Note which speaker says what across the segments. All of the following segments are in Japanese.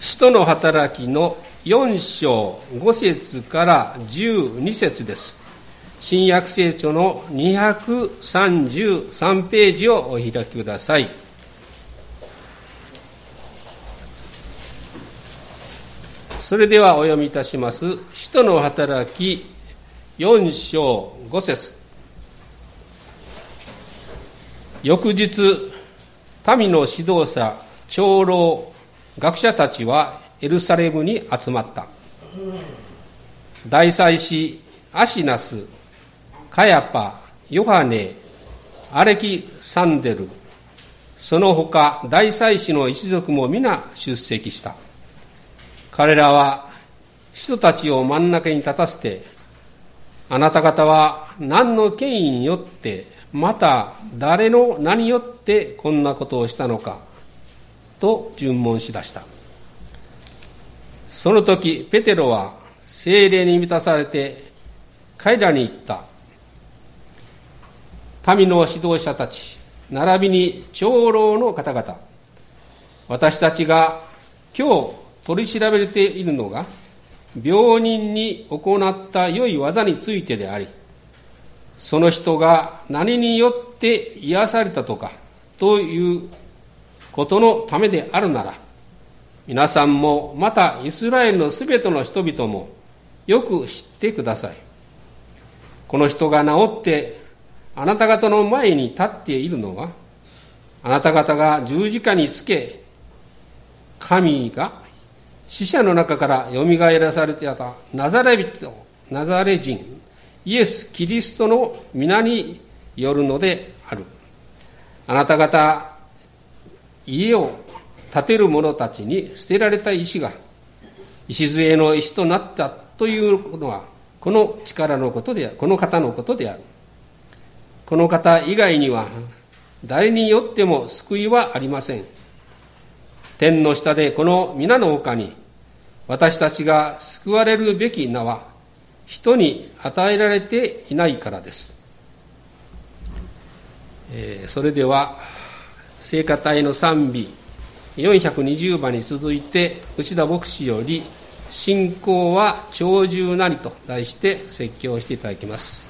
Speaker 1: 使徒の働きの4章5節から12節です。新約聖書の233ページをお開きください。それではお読みいたします。使徒の働き4章5節。翌日民の指導者長老学者たちはエルサレムに集まった。大祭司アシナスカヤパヨハネアレキサンデル。その他大祭司の一族も皆出席した。彼らは人たちを真ん中に立たせてあなた方は何の権威によってまた誰の名によってこんなことをしたのか。と尋問しだした。その時ペテロは精霊に満たされて彼らに言った。民の指導者たち並びに長老の方々。私たちが今日取り調べているのが病人に行った良い技についてでありその人が何によって癒されたとかということのためであるなら、皆さんもまたイスラエルのすべての人々もよく知ってください。この人が治ってあなた方の前に立っているのは、あなた方が十字架につけ、神が死者の中からよみがえらされていたナザレ人、ナザレ人、イエス・キリストの皆によるのである。あなた方家を建てる者たちに捨てられた石が礎の石となったというのはこの力のことでこの方のことである。この方以外には誰によっても救いはありません。天の下でこの皆の他に私たちが救われるべき名は人に与えられていないからです、えー、それでは聖歌隊の賛美420番に続いて内田牧師より「信仰は長寿なり」と題して説教していただきます。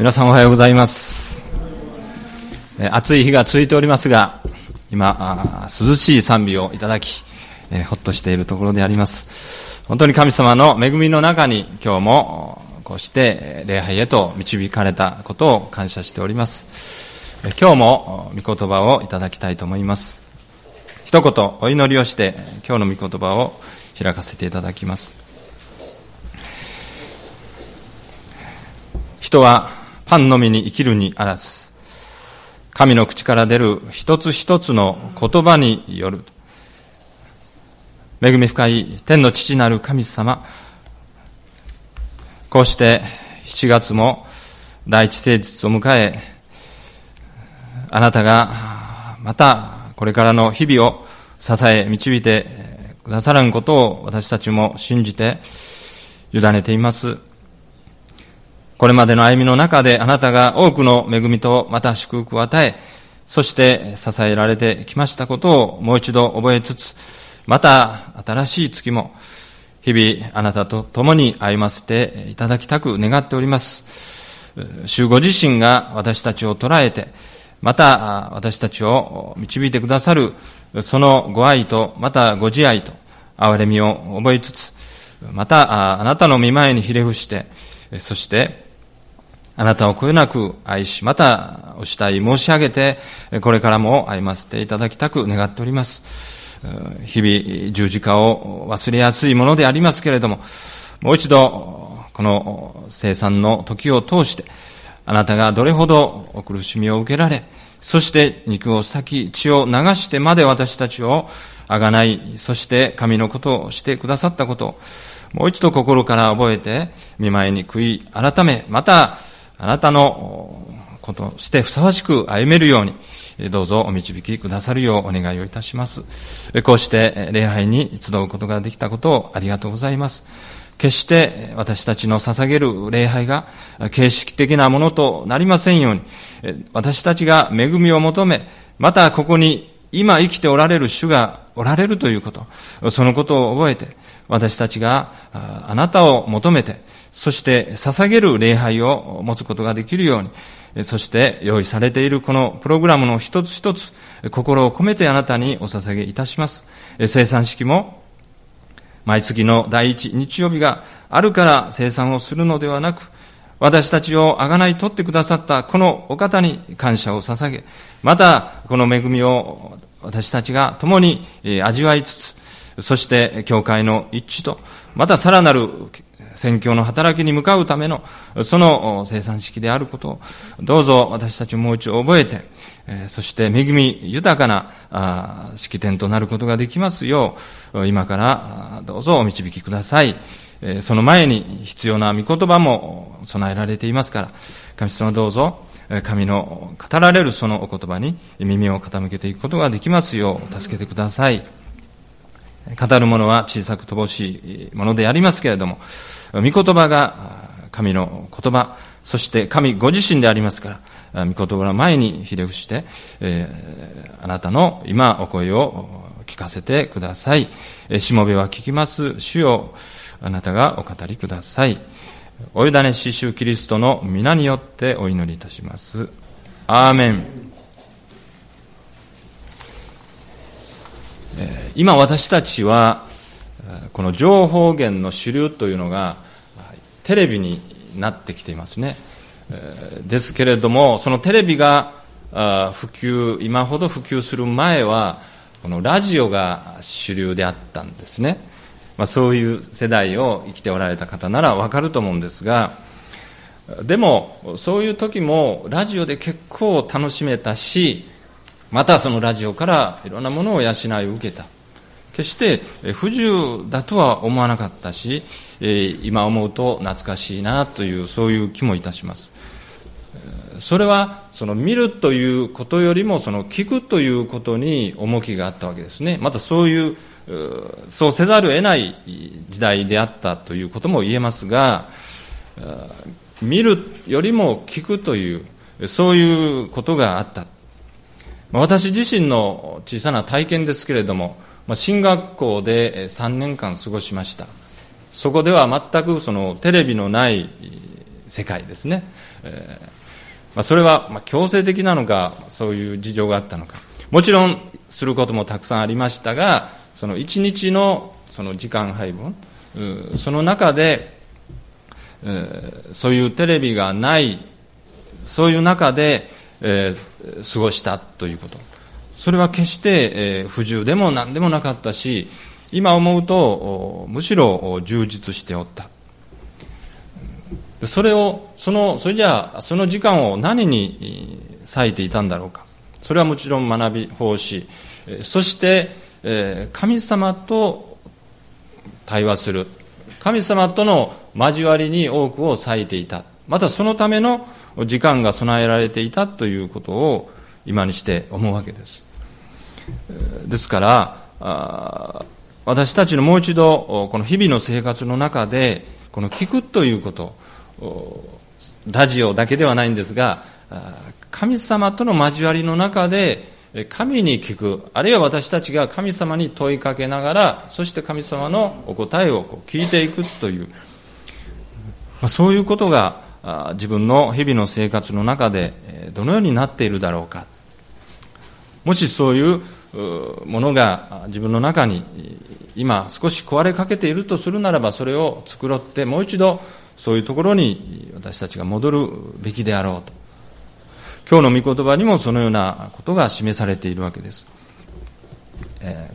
Speaker 2: 皆さんおはようございます。暑い日が続いておりますが、今、涼しい賛美をいただき、ほっとしているところであります。本当に神様の恵みの中に今日もこうして礼拝へと導かれたことを感謝しております。今日も御言葉をいただきたいと思います。一言お祈りをして今日の御言葉を開かせていただきます。人はパンのみに生きるにあらず、神の口から出る一つ一つの言葉による。恵み深い天の父なる神様、こうして7月も第一誠実を迎え、あなたがまたこれからの日々を支え導いてくださらんことを私たちも信じて委ねています。これまでの歩みの中であなたが多くの恵みとまた祝福を与え、そして支えられてきましたことをもう一度覚えつつ、また新しい月も日々あなたと共に歩ませていただきたく願っております。主ご自身が私たちを捉えて、また私たちを導いてくださるそのご愛と、またご自愛と、憐れみを覚えつつ、またあなたの見前にひれ伏して、そしてあなたをこよなく愛し、またお慕い申し上げて、これからも歩ませていただきたく願っております。日々十字架を忘れやすいものでありますけれども、もう一度、この生産の時を通して、あなたがどれほど苦しみを受けられ、そして肉を裂き、血を流してまで私たちをあがない、そして神のことをしてくださったことを、もう一度心から覚えて、見舞いに悔い改め、また、あなたのことしてふさわしく歩めるように、どうぞお導きくださるようお願いをいたします。こうして礼拝に集うことができたことをありがとうございます。決して私たちの捧げる礼拝が形式的なものとなりませんように、私たちが恵みを求め、またここに今生きておられる主がおられるということ、そのことを覚えて、私たちがあなたを求めて、そして捧げる礼拝を持つことができるように、そして用意されているこのプログラムの一つ一つ、心を込めてあなたにお捧げいたします。生産式も、毎月の第一日曜日があるから生産をするのではなく、私たちをあがない取ってくださったこのお方に感謝を捧げ、またこの恵みを私たちが共に味わいつつ、そして教会の一致と、またさらなる宣教の働きに向かうための、その生産式であることを、どうぞ私たちもう一度覚えて、そして恵み豊かな式典となることができますよう、今からどうぞお導きください。その前に必要な御言葉も備えられていますから、神様どうぞ、神の語られるそのお言葉に耳を傾けていくことができますよう助けてください。語る者は小さく乏しいものでありますけれども、御言葉が神の言葉、そして神ご自身でありますから、御言葉の前にひれ伏して、えー、あなたの今お声を聞かせてください。しもべは聞きます。主よ、あなたがお語りください。お委ねし主キリストの皆によってお祈りいたします。アーメン。今私たちはこの情報源の主流というのがテレビになってきていますね。ですけれども、そのテレビが普及、今ほど普及する前は、このラジオが主流であったんですね。まあ、そういう世代を生きておられた方ならわかると思うんですが、でも、そういう時もラジオで結構楽しめたし、またそのラジオからいろんなものを養いを受けた。決して不自由だとは思わなかったし、今思うと懐かしいなというそういう気もいたします。それはその見るということよりもその聞くということに重きがあったわけですね。またそういうそうせざるを得ない時代であったということも言えますが見るよりも聞くというそういうことがあった。私自身の小さな体験ですけれどもま進学校で3年間過ごしましたそこでは全くそのテレビのない世界ですね。えーまあ、それはま強制的なのか、そういう事情があったのか。もちろん、することもたくさんありましたが、その一日のその時間配分、その中で、そういうテレビがない、そういう中で、え、過ごしたということ。それは決して、え、不自由でも何でもなかったし、今思うと、むしろ充実しておった。それを、その、それじゃあ、その時間を何に割いていたんだろうか。それはもちろん学び、奉仕、そして、神様と対話する。神様との交わりに多くを割いていた。またそのための時間が備えられていたということを今にして思うわけです。ですから、私たちのもう一度、この日々の生活の中で、この聞くということ、ラジオだけではないんですが、神様との交わりの中で、神に聞く、あるいは私たちが神様に問いかけながら、そして神様のお答えを聞いていくという、そういうことが自分の日々の生活の中でどのようになっているだろうか。もしそういうものが自分の中に今少し壊れかけているとするならばそれを繕ってもう一度そういうところに私たちが戻るべきであろうと今日の御言葉にもそのようなことが示されているわけです。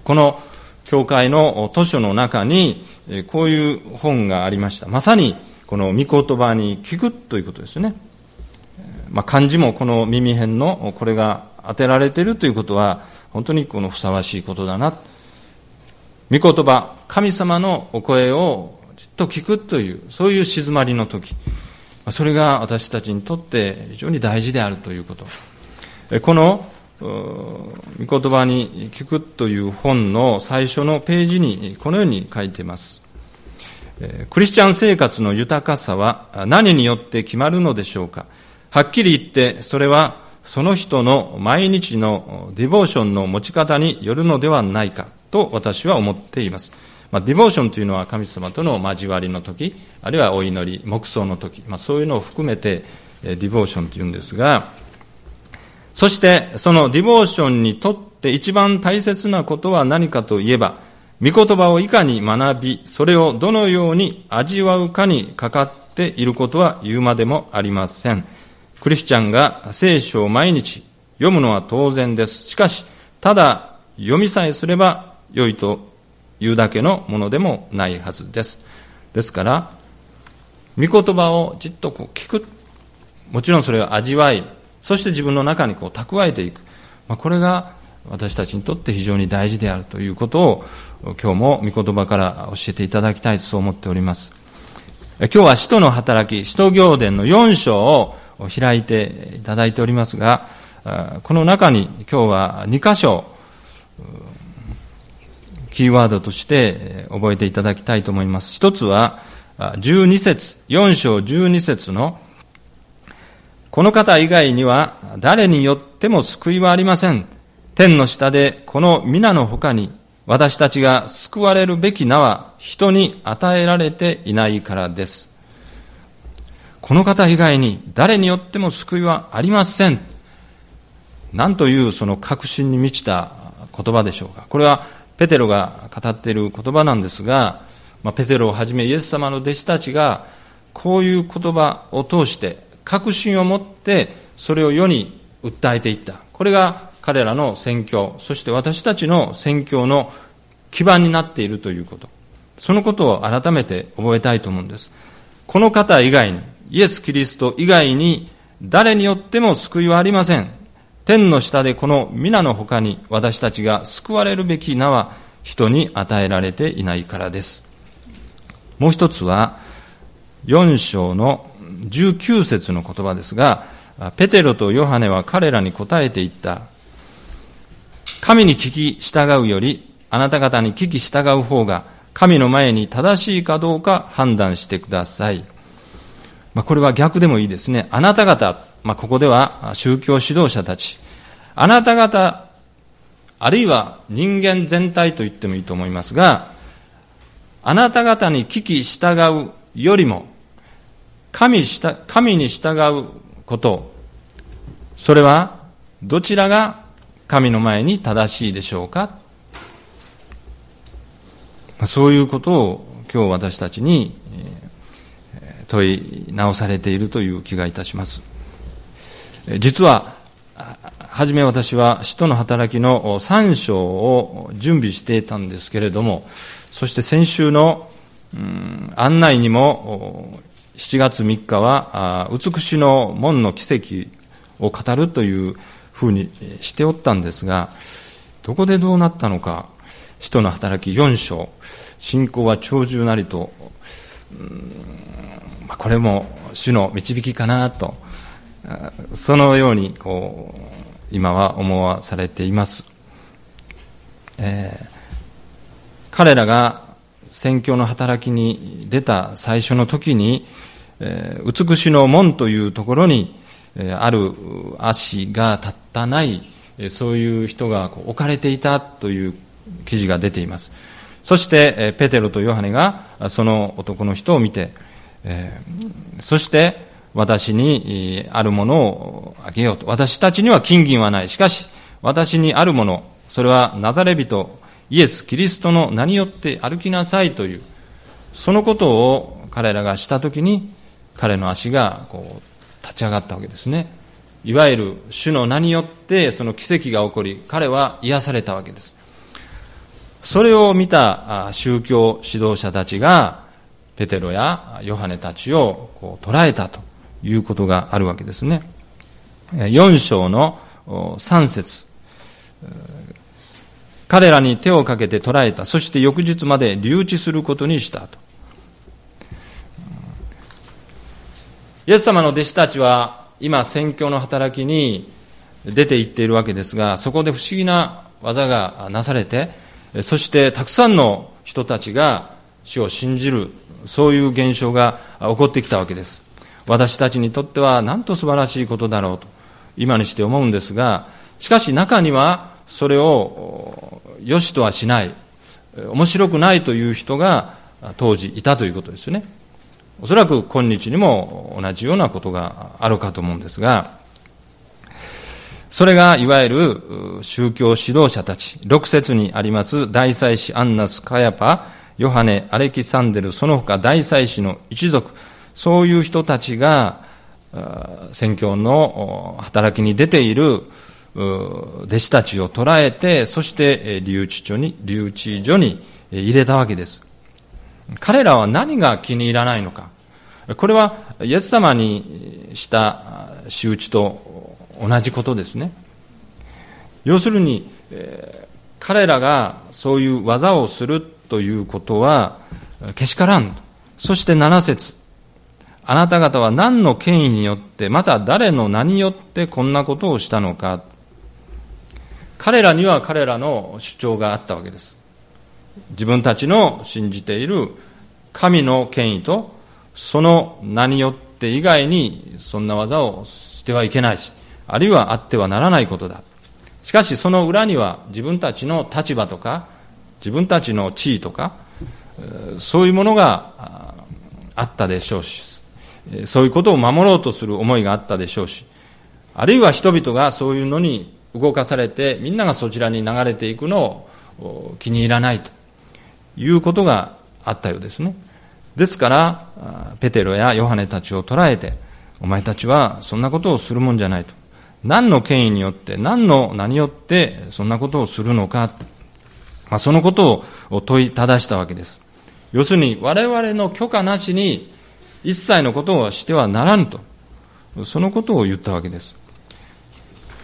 Speaker 2: この教会の図書の中にこういう本がありました。まさにこの御言葉に聞くということですね。まあ、漢字もこの耳辺のこれが当てられているということは本当にこのふさわしいことだな。御言葉、神様のお声をじっと聞くという、そういう静まりの時。それが私たちにとって非常に大事であるということ。この御言葉に聞くという本の最初のページにこのように書いています。クリスチャン生活の豊かさは何によって決まるのでしょうかはっきり言ってそれはその人の毎日の devotion の持ち方によるのではないかと私は思っています。まあ、 devotion というのは神様との交わりの時、あるいはお祈り、黙想の時、まあ、そういうのを含めて、 devotion というんですが、そしてその devotion にとって一番大切なことは何かといえば、御言葉をいかに学び、それをどのように味わうかにかかっていることは言うまでもありません。クリスチャンが聖書を毎日読むのは当然です。しかし、ただ読みさえすれば良いと言うだけのものでもないはずです。ですから、御言葉をじっとこう聞く。もちろんそれを味わい、そして自分の中にこう蓄えていく。まあ、これが私たちにとって非常に大事であるということを今日も御言葉から教えていただきたいとそう思っております。今日は使徒の働き、使徒行伝の4章を開いていただいておりますが、この中に今日は2箇所キーワードとして覚えていただきたいと思います。一つは、12節、4章12節の、この方以外には誰によっても救いはありません。天の下でこの皆の他に私たちが救われるべき名は人に与えられていないからです。この方以外に誰によっても救いはありません。なんというその確信に満ちた言葉でしょうか。これはペテロが語っている言葉なんですが、まあ、ペテロをはじめイエス様の弟子たちがこういう言葉を通して確信を持ってそれを世に訴えていったこれが彼らの宣教そして私たちの宣教の基盤になっているということそのことを改めて覚えたいと思うんですこの方以外にイエス・キリスト以外に誰によっても救いはありません天の下でこの皆の他に私たちが救われるべき名は人に与えられていないからです。もう一つは、4章の19節の言葉ですが、ペテロとヨハネは彼らに答えていった。神に聞き従うより、あなた方に聞き従う方が、神の前に正しいかどうか判断してください。まあ、これは逆でもいいですね。あなた方、まあ、ここでは宗教指導者たち、あなた方、あるいは人間全体と言ってもいいと思いますが、あなた方に聞き従うよりも、神神に従うこと、それはどちらが神の前に正しいでしょうか？そういうことを今日私たちに問い直されているという気がいたします。実は、はじめ私は使徒の働きの3章を準備していたんですけれども、そして先週の、うん、案内にも、7月3日は、美しの門の奇跡を語るというふうにしておったんですが、どこでどうなったのか、使徒の働き4章、信仰は長寿なりと、うんこれも主の導きかなと、そのようにこう今は思わされています。えー、彼らが宣教の働きに出た最初の時に、えー、美しの門というところに、えー、ある足が立ったない、えー、そういう人がこう置かれていたという記事が出ています。そして、えー、ペテロとヨハネがその男の人を見て、えー、そして私にあるものをあげようと。私たちには金銀はない。しかし、私にあるもの、それはナザレ人、イエス・キリストの名によって歩きなさいという、そのことを彼らがしたときに、彼の足がこう立ち上がったわけですね。いわゆる主の名によってその奇跡が起こり、彼は癒されたわけです。それを見た宗教指導者たちが、ペテロやヨハネたちをこう捉えたということがあるわけですね。4章の3節彼らに手をかけて捕らえた。そして翌日まで留置することにしたと。イエス様の弟子たちは今宣教の働きに出て行っているわけですが、そこで不思議な技がなされて、そしてたくさんの人たちが主を信じるそういう現象が起こってきたわけです。私たちにとってはなんと素晴らしいことだろうと、今にして思うんですが、しかし中にはそれを良しとはしない、面白くないという人が当時いたということですよね。おそらく今日にも同じようなことがあるかと思うんですが、それがいわゆる宗教指導者たち、6節にあります大祭司アンナス・カヤパ、ヨハネ、アレキサンデル、その他大祭司の一族、そういう人たちが、宣教の働きに出ている弟子たちを捕らえて、そして留置所に、留置所に入れたわけです。彼らは何が気に入らないのか。これはイエス様にした仕打ちと同じことですね。要するに、彼らがそういう技をするということはけしからん。そして7節あなた方は何の権威によって、また誰の名によってこんなことをしたのか。彼らには彼らの主張があったわけです。自分たちの信じている神の権威と、その名によって以外にそんな技をしてはいけないし、あるいはあってはならないことだ。しかしその裏には自分たちの立場とか、自分たちの地位とか、そういうものがあったでしょうし、そういうことを守ろうとする思いがあったでしょうし、あるいは人々がそういうのに動かされて、みんながそちらに流れていくのを気に入らないということがあったようですね。ですから、ペテロやヨハネたちを捕らえて、お前たちはそんなことをするもんじゃないと。何の権威によって、何の名によってそんなことをするのか。まあ、そのことを問いただしたわけです。要するに、我々の許可なしに一切のことをしてはならんと、そのことを言ったわけです。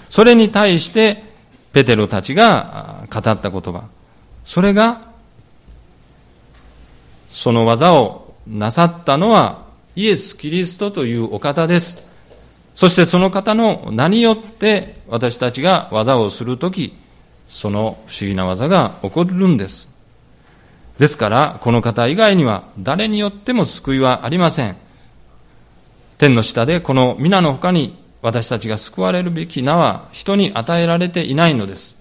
Speaker 2: それに対して、ペテロたちが語った言葉。それが、その技をなさったのはイエス・キリストというお方です。そしてその方の名によって私たちが技をするとき、その不思議な技が起こるんです。ですから、この方以外には誰によっても救いはありません。天の下でこの皆の他に私たちが救われるべき名は人に与えられていないのです。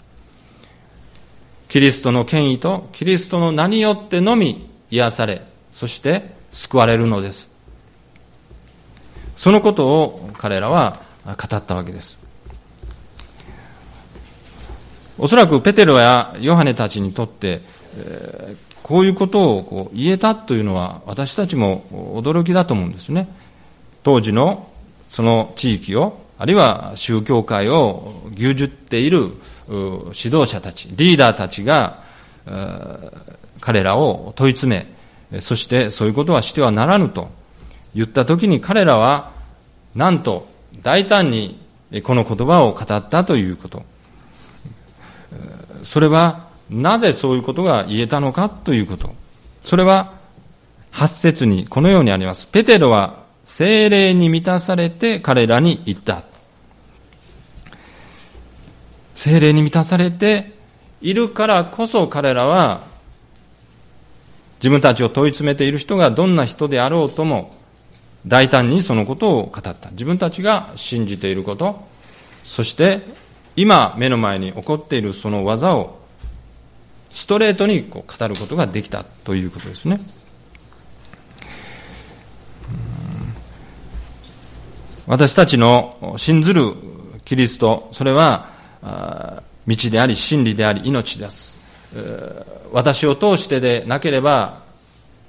Speaker 2: キリストの権威とキリストの名によってのみ癒され、そして救われるのです。そのことを彼らは語ったわけです。おそらくペテロやヨハネたちにとって、え、こういうことをこう言えたというのは私たちも驚きだと思うんですね。当時のその地域を、あるいは宗教界を牛耳っている指導者たち、リーダーたちが、彼らを問い詰め、そしてそういうことはしてはならぬと言ったときに彼らは、なんと大胆にこの言葉を語ったということ。それはなぜそういうことが言えたのかということ。それは8節にこのようにあります。ペテロは精霊に満たされて彼らに言った。精霊に満たされているからこそ彼らは自分たちを問い詰めている人がどんな人であろうとも大胆にそのことを語った。自分たちが信じていること、そして今目の前に起こっているその技をストレートにこう語ることができたということですね。私たちの信ずるキリスト、それは道であり、真理であり、命です。私を通してでなければ、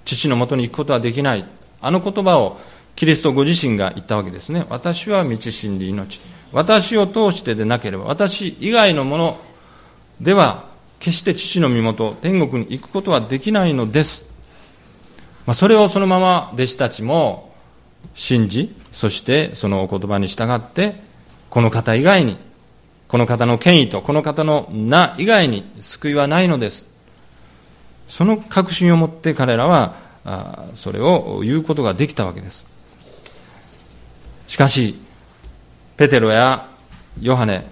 Speaker 2: 父のもとに行くことはできない。あの言葉をキリストご自身が言ったわけですね。私は道、真理、命。私を通してでなければ、私以外のものでは、決して父の身元、天国に行くことはできないのです。まあ、それをそのまま弟子たちも信じ、そしてそのお言葉に従って、この方以外に、この方の権威とこの方の名以外に救いはないのです。その確信を持って彼らは、それを言うことができたわけです。しかし、ペテロやヨハネ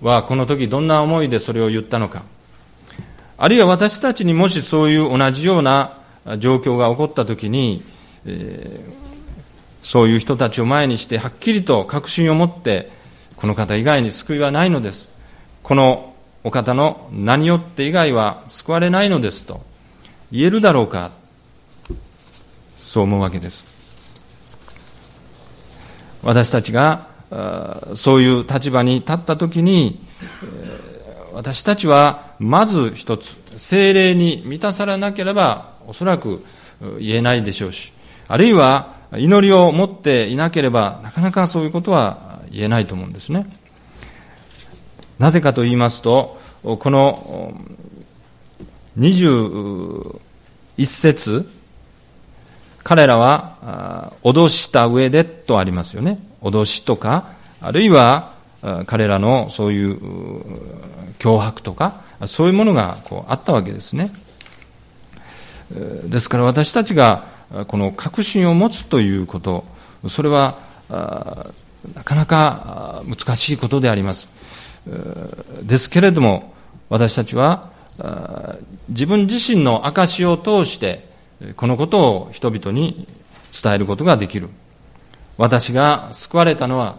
Speaker 2: はこの時どんな思いでそれを言ったのか。あるいは私たちにもしそういう同じような状況が起こった時に、えー、そういう人たちを前にしてはっきりと確信を持ってこの方以外に救いはないのですこのお方の名によって以外は救われないのですと言えるだろうかそう思うわけです私たちがそういう立場に立った時に私たちはまず一つ精霊に満たされなければおそらく言えないでしょうしあるいは祈りを持っていなければ、なかなかそういうことは言えないと思うんですね。なぜかと言いますと、この21節、彼らは脅した上でとありますよね。脅しとか、あるいは彼らのそういう脅迫とか、そういうものがこうあったわけですね。ですから私たちがこの確信を持つということ、それはなかなか難しいことであります。ですけれども、私たちは自分自身の証を通して、このことを人々に伝えることができる。私が救われたのは、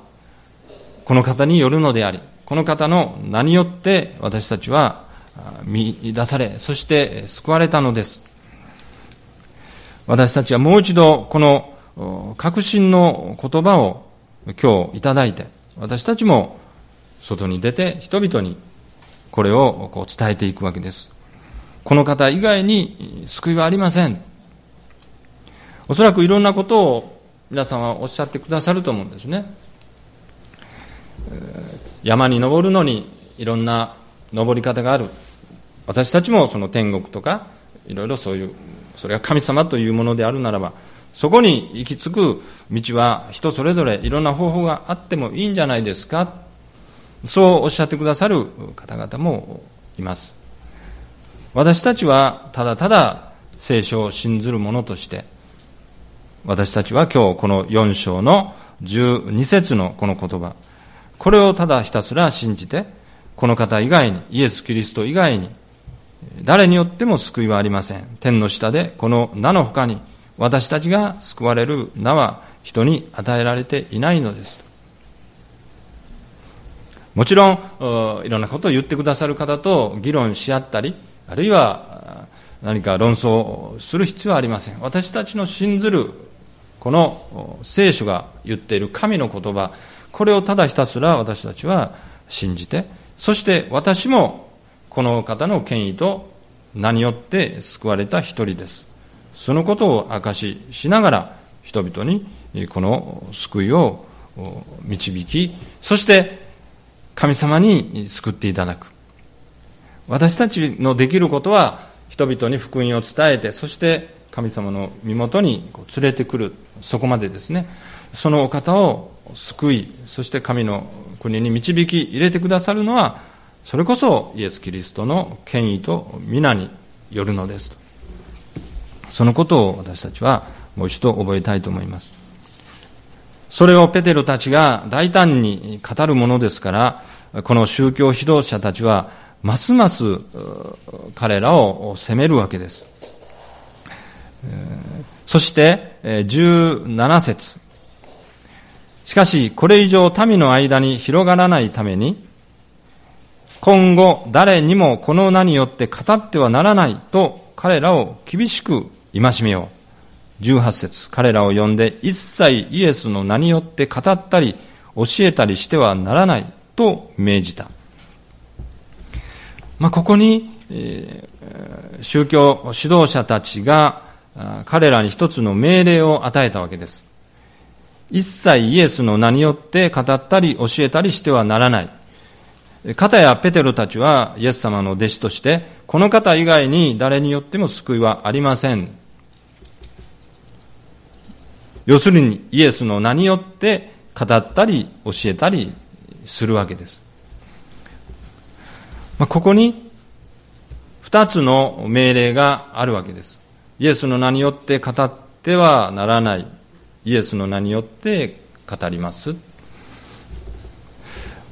Speaker 2: この方によるのであり、この方の名によって私たちは見出され、そして救われたのです。私たちはもう一度この確信の言葉を今日いただいて、私たちも外に出て人々にこれをこう伝えていくわけです。この方以外に救いはありません。おそらくいろんなことを皆さんはおっしゃってくださると思うんですね。山に登るのにいろんな登り方がある。私たちもその天国とかいろいろそういうそれが神様というものであるならば、そこに行き着く道は人それぞれいろんな方法があってもいいんじゃないですか。そうおっしゃってくださる方々もいます。私たちはただただ聖書を信ずる者として、私たちは今日この4章の12節のこの言葉、これをただひたすら信じて、この方以外に、イエス・キリスト以外に、誰によっても救いはありません。天の下でこの名の他に私たちが救われる名は人に与えられていないのです。もちろん、いろんなことを言ってくださる方と議論し合ったり、あるいは何か論争する必要はありません。私たちの信ずるこの聖書が言っている神の言葉、これをただひたすら私たちは信じて、そして私もこの方の権威と名によって救われた一人です。そのことを証ししながら人々にこの救いを導き、そして神様に救っていただく。私たちのできることは人々に福音を伝えて、そして神様の身元に連れてくる。そこまでですね。そのお方を救い、そして神の国に導き入れてくださるのは、それこそイエス・キリストの権威と皆によるのですと。そのことを私たちはもう一度覚えたいと思います。それをペテロたちが大胆に語るものですから、この宗教指導者たちは、ますます彼らを責めるわけです。そして、17節しかし、これ以上民の間に広がらないために、今後誰にもこの名によって語ってはならないと彼らを厳しく戒めよう。18節彼らを呼んで一切イエスの名によって語ったり教えたりしてはならないと命じた。まあ、ここに、えー、宗教指導者たちが彼らに一つの命令を与えたわけです。一切イエスの名によって語ったり教えたりしてはならない。片やペテロたちはイエス様の弟子として、この方以外に誰によっても救いはありません。要するにイエスの名によって語ったり教えたりするわけです。まあ、ここに二つの命令があるわけです。イエスの名によって語ってはならない。イエスの名によって語ります。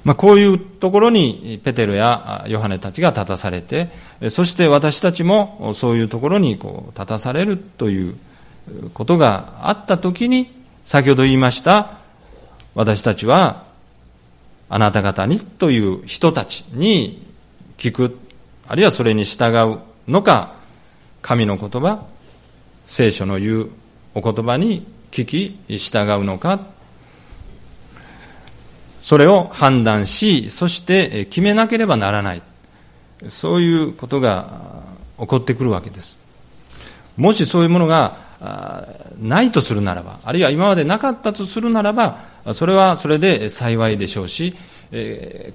Speaker 2: まあ、こういうところにペテロやヨハネたちが立たされて、そして私たちもそういうところにこう立たされるということがあったときに、先ほど言いました、私たちはあなた方にという人たちに聞く、あるいはそれに従うのか、神の言葉、聖書の言うお言葉に聞き従うのか。それを判断しそして決めなければならない。そういうことが起こってくるわけです。もしそういうものがないとするならばあるいは今までなかったとするならばそれはそれで幸いでしょうし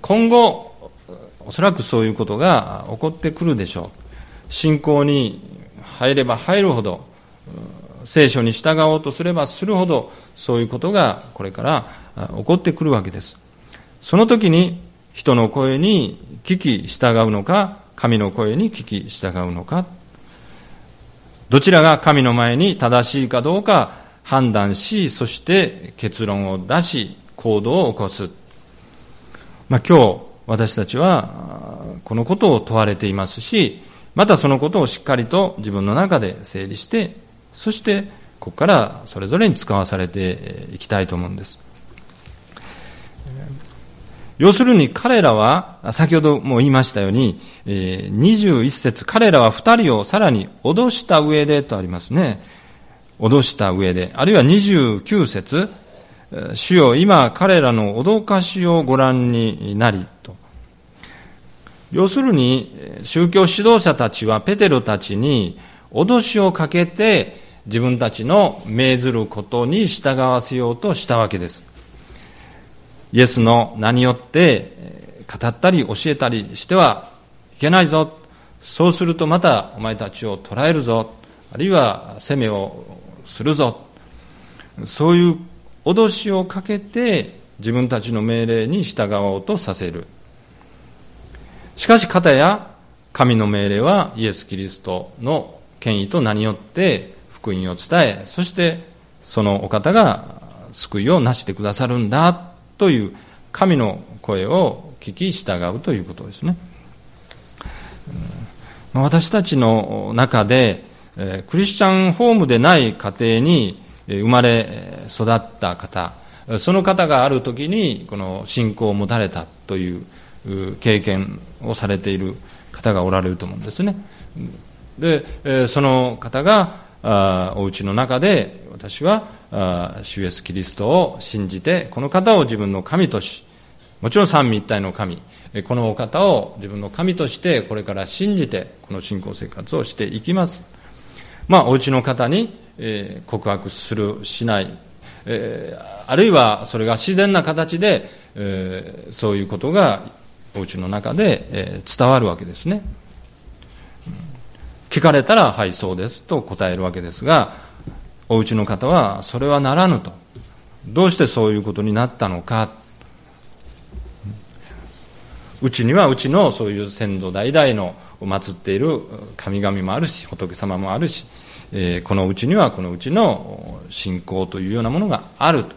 Speaker 2: 今後おそらくそういうことが起こってくるでしょう。信仰に入れば入るほど聖書に従おうとすればするほどそういうことがこれから起こってくるわけです。その時に人の声に聞き従うのか神の声に聞き従うのか。どちらが神の前に正しいかどうか判断しそして結論を出し行動を起こす、まあ、今日私たちはこのことを問われていますしまたそのことをしっかりと自分の中で整理してそしてここからそれぞれに使わされていきたいと思うんです要するに彼らは、先ほども言いましたように、21節彼らは2人をさらに脅した上でとありますね。脅した上で。あるいは29節主よ、今彼らの脅かしをご覧になりと。要するに、宗教指導者たちはペテロたちに脅しをかけて、自分たちの命ずることに従わせようとしたわけです。イエスの名によって語ったり教えたりしてはいけないぞ。そうするとまたお前たちを捕らえるぞ。あるいは責めをするぞ。そういう脅しをかけて自分たちの命令に従おうとさせる。しかし、方や神の命令はイエス・キリストの権威と名によって福音を伝え、そしてそのお方が救いをなしてくださるんだという神の声を聞き従うということですね。私たちの中で、クリスチャンホームでない家庭に生まれ育った方、その方がある時にこの信仰を持たれたという経験をされている方がおられると思うんですね。で、その方があお家の中で私は主イエスキリストを信じて、この方を自分の神とし、もちろん三位一体の神、このお方を自分の神としてこれから信じて、この信仰生活をしていきます。まあ、お家の方に告白する、しない、あるいはそれが自然な形で、そういうことがお家の中で伝わるわけですね。聞かれたら、はい、そうですと答えるわけですが、お家の方は、それはならぬと。どうしてそういうことになったのか。うちにはうちのそういう先祖代々の祀っている神々もあるし、仏様もあるし、えー、このうちにはこのうちの信仰というようなものがあると。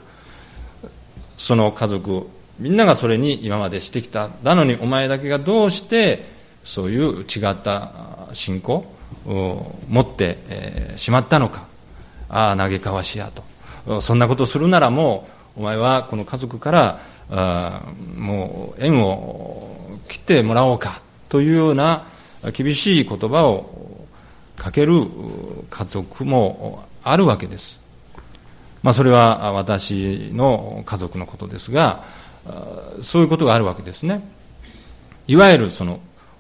Speaker 2: その家族、みんながそれに今までしてきた。なのにお前だけがどうしてそういう違った信仰持ってしまったのか。ああ、嘆かわしやと。そんなことするならもう、お前はこの家族からあもう縁を切ってもらおうかというような厳しい言葉をかける家族もあるわけです。まあ、それは私の家族のことですが、そういうことがあるわけですね。いわゆるその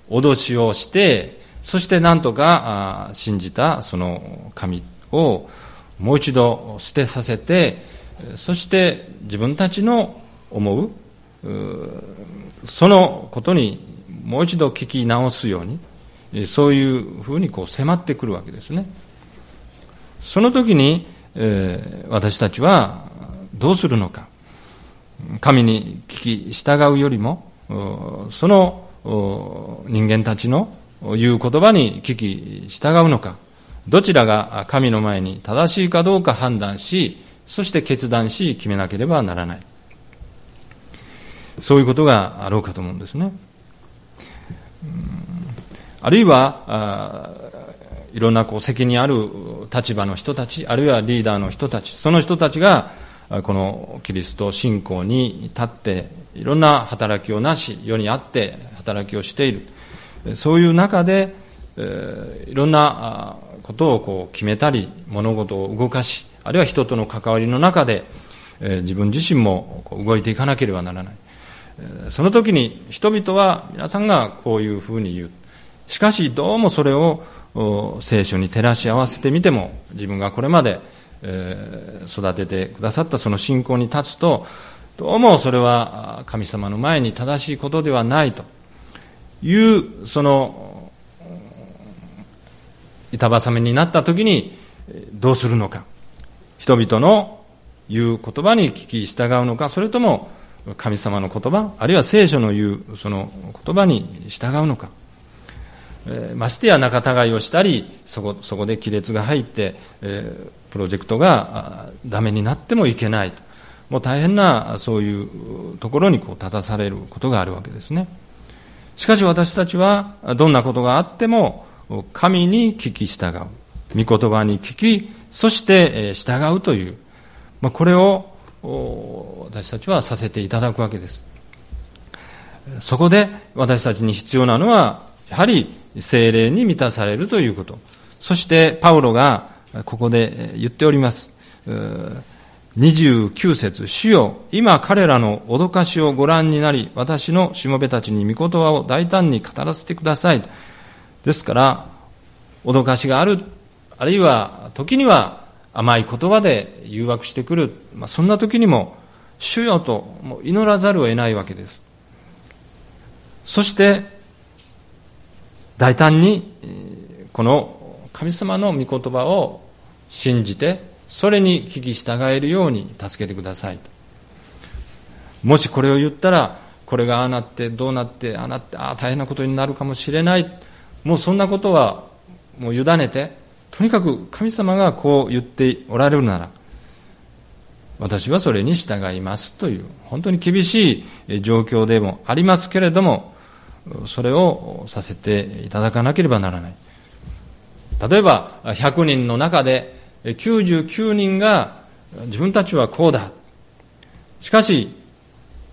Speaker 2: 脅しをして、そして何とか信じたその神をもう一度捨てさせて、そして自分たちの思う、そのことにもう一度聞き直すように、そういうふうにこう迫ってくるわけですね。その時に、えー、私たちはどうするのか。神に聞き従うよりも、その人間たちの言う言葉に聞き従うのか。どちらが神の前に正しいかどうか判断し、そして決断し決めなければならない。そういうことがあろうかと思うんですね。あるいは、いろんなこう責任ある立場の人たち、あるいはリーダーの人たち、その人たちが、このキリスト信仰に立って、いろんな働きをなし、世にあって働きをしている。そういう中でえ、いろんなことをこう決めたり、物事を動かし、あるいは人との関わりの中でえ、自分自身も動いていかなければならない。その時に人々は皆さんがこういうふうに言う。しかしどうもそれを聖書に照らし合わせてみても自分がこれまでえ育ててくださったその信仰に立つとどうもそれは神様の前に正しいことではないというその板挟みになった時にどうするのか。人々の言う言葉に聞き従うのか。それとも神様の言葉あるいは聖書の言うその言葉に従うのか、え、ましてや仲違いをしたりそこそこで亀裂が入って、え、プロジェクトがダメになってもいけないと。もう大変なそういうところにこう立たされることがあるわけですね。しかし私たちはどんなことがあっても神に聞き従う。御言葉に聞き、そして従うという、ま、これを私たちはさせていただくわけです。そこで私たちに必要なのは、やはり精霊に満たされるということ。そしてパウロがここで言っております。29節主よ、今彼らの脅かしをご覧になり、私のしもべたちに御言葉を大胆に語らせてください。ですから、脅かしがある、あるいは時には甘い言葉で誘惑してくる、まあ、そんな時にも、主よとも祈らざるを得ないわけです。そして、大胆に、この神様の御言葉を信じて、それに聞き従えるように助けてください。もしこれを言ったら、これがああなって、どうなって、ああなって、ああ大変なことになるかもしれない。もうそんなことはもう委ねて、とにかく神様がこう言っておられるなら、私はそれに従いますという、本当に厳しい状況でもありますけれども、それをさせていただかなければならない。例えば、100人の中で99人が自分たちはこうだ。しかし、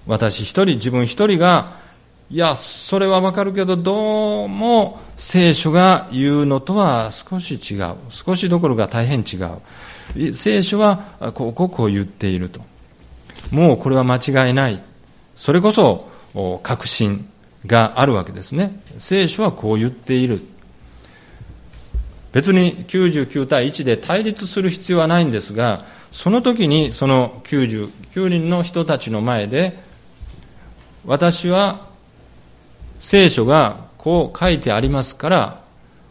Speaker 2: 私一人、自分一人がいや、それはわかるけど、どうも聖書が言うのとは少し違う。少しどころか大変違う。聖書はこうこうこう言っていると。もうこれは間違いない。それこそ確信があるわけですね。聖書はこう言っている。別に99対1で対立する必要はないんですが、その時にその99人の人たちの前で、私は聖書がこう書いてありますから、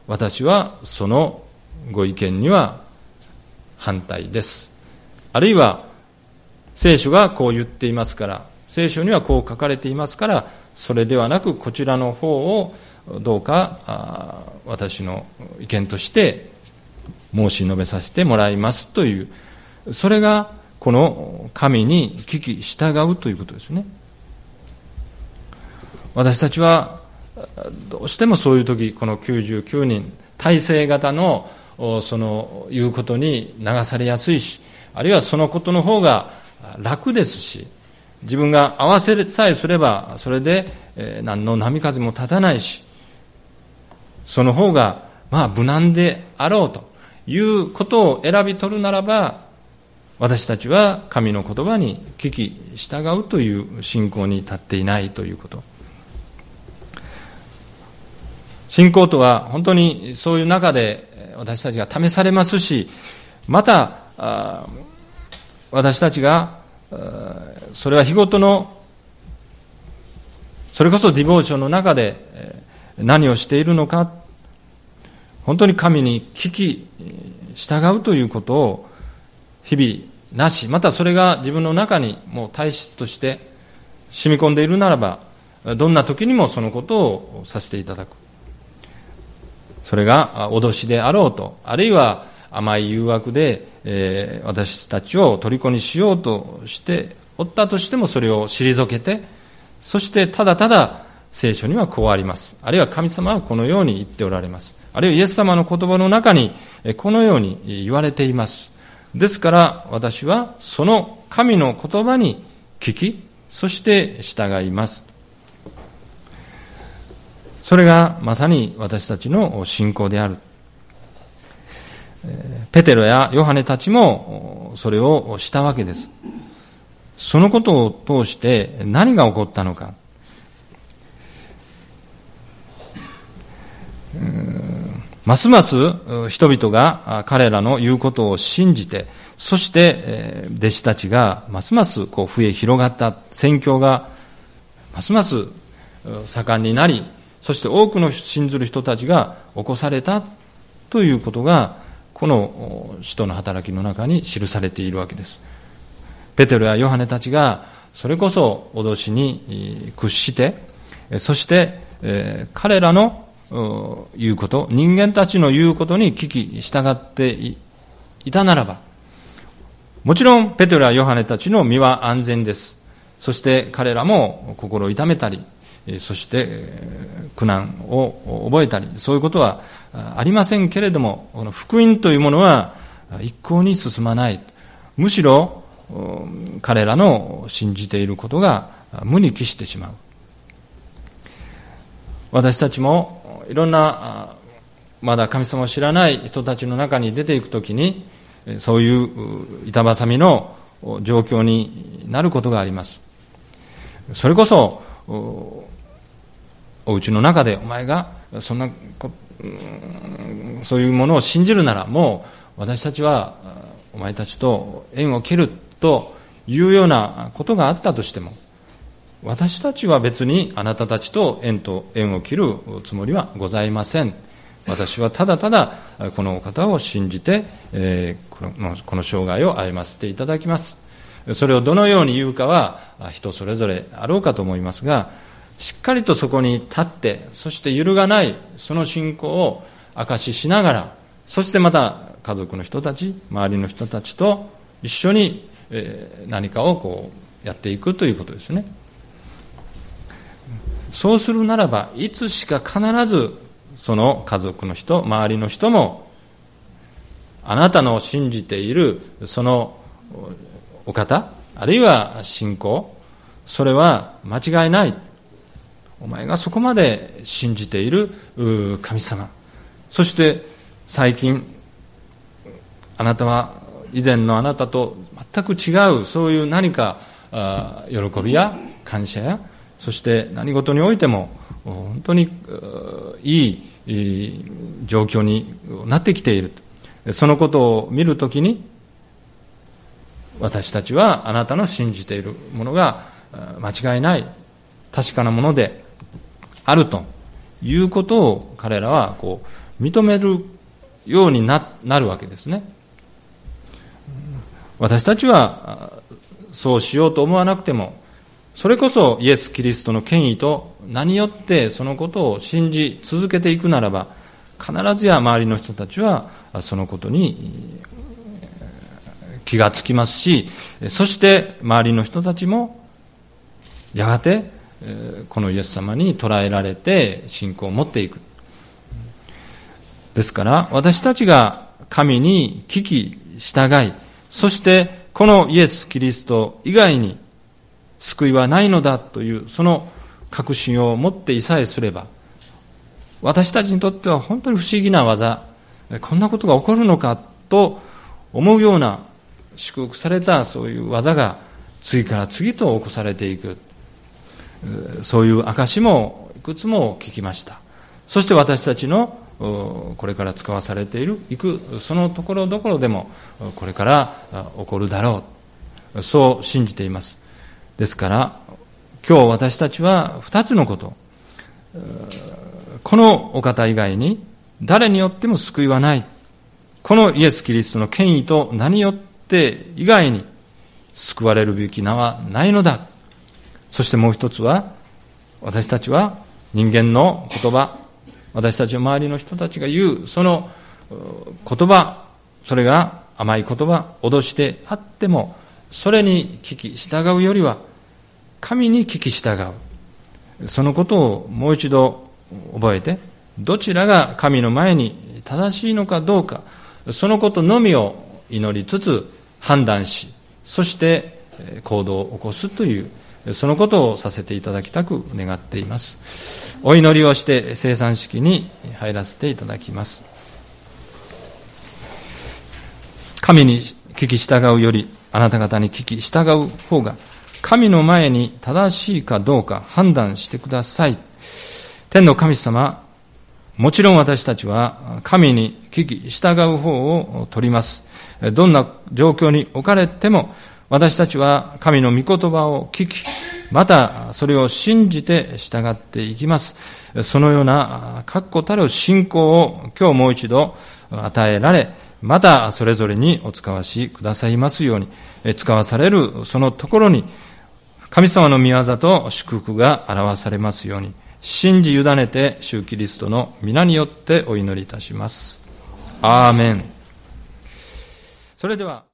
Speaker 2: 私はそのご意見には反対です。あるいは、聖書がこう言っていますから、聖書にはこう書かれていますから、それではなくこちらの方をどうか私の意見として申し述べさせてもらいますという、それがこの神に聞き従うということですね。私たちはどうしてもそういう時、この99人、体制型のその言うことに流されやすいし、あるいはそのことの方が楽ですし、自分が合わせさえすれば、それで何の波風も立たないし、その方がまあ無難であろうということを選び取るならば、私たちは神の言葉に聞き従うという信仰に立っていないということ。信仰とは本当にそういう中で私たちが試されますし、また、私たちが、それは日ごとの、それこそディボーションの中で何をしているのか、本当に神に聞き、従うということを日々なし、またそれが自分の中にもう体質として染み込んでいるならば、どんな時にもそのことをさせていただく。それが脅しであろうと、あるいは甘い誘惑で、えー、私たちを虜にしようとしておったとしてもそれを退けて、そしてただただ聖書にはこうあります。あるいは神様はこのように言っておられます。あるいはイエス様の言葉の中にこのように言われています。ですから私はその神の言葉に聞き、そして従います。それがまさに私たちの信仰である。ペテロやヨハネたちもそれをしたわけです。そのことを通して何が起こったのか。ますます人々が彼らの言うことを信じて、そして弟子たちがますますこう増え広がった。宣教がますます盛んになり、そして多くの信ずる人たちが起こされた。ということが、この使徒の働きの中に記されているわけです。ペテロやヨハネたちが、それこそ脅しに屈して、そして、彼らの言うこと、人間たちの言うことに聞き従っていたならば、もちろんペテロやヨハネたちの身は安全です。そして彼らも心を痛めたり、そして苦難を覚えたり、そういうことはありませんけれども、この福音というものは一向に進まない。むしろ彼らの信じていることが無に帰してしまう。私たちもいろんなまだ神様を知らない人たちの中に出ていくときに、そういう板挟みの状況になることがあります。それこそ、お家の中でお前がそんなそういうものを信じるならもう私たちはお前たちと縁を切るというようなことがあったとしても私たちは別にあなたたちと縁と縁を切るつもりはございません私はただただこのお方を信じて、えこのこの生涯を歩ませていただきますそれをどのように言うかは人それぞれあろうかと思いますがしっかりとそこに立って、そして揺るがないその信仰を証ししながら、そしてまた家族の人たち、周りの人たちと一緒に何かをこうやっていくということですね。そうするならば、いつしか必ずその家族の人、周りの人も、あなたの信じているそのお方、あるいは信仰、それは間違いない。お前がそこまで信じている神様。そして最近あなたは以前のあなたと全く違う、そういう何か、喜びや感謝や、そして何事においても、本当にいい状況になってきている。そのことを見るときに、私たちはあなたの信じているものが間違いない、確かなものであるということを彼らはこう認めるようにななるわけですね。私たちはそうしようと思わなくても、それこそイエス・キリストの権威と何よってそのことを信じ続けていくならば、必ずや周りの人たちはそのことに気がつきますし、そして周りの人たちもやがてこのイエス様に捉えられて信仰を持っていく。ですから私たちが神に聞き従い、そしてこのイエス・キリスト以外に救いはないのだというその確信を持っていさえすれば、私たちにとっては本当に不思議な技、こんなことが起こるのかと思うような祝福されたそういう技が次から次と起こされていく。そういう証もいくつも聞きました。そして私たちのこれから使わされている、いく、そのところどころでも、これから起こるだろう。そう信じています。ですから、今日私たちは二つのこと。このお方以外に誰によっても救いはない。このイエス・キリストの権威と何よって以外に救われるべき名はないのだ。そしてもう一つは、私たちは人間の言葉、私たちの周りの人たちが言う、その言葉、それが甘い言葉、脅してあっても、それに聞き従うよりは、神に聞き従う。そのことをもう一度覚えて、どちらが神の前に正しいのかどうか、そのことのみを祈りつつ判断し、そして行動を起こすという、そのことをさせていただきたく願っています。お祈りをして生産式に入らせていただきます。神に聞き従うより、あなた方に聞き従う方が、神の前に正しいかどうか判断してください。天の神様、もちろん私たちは神に聞き従う方を取ります。どんな状況に置かれても、私たちは神の御言葉を聞き、またそれを信じて従っていきます。そのような確固たる信仰を今日もう一度与えられ、またそれぞれにお使わしくださいますように、使わされるそのところに、神様の御業と祝福が表されますように、信じ委ねて、主キリストの皆によってお祈りいたします。アーメン。それでは、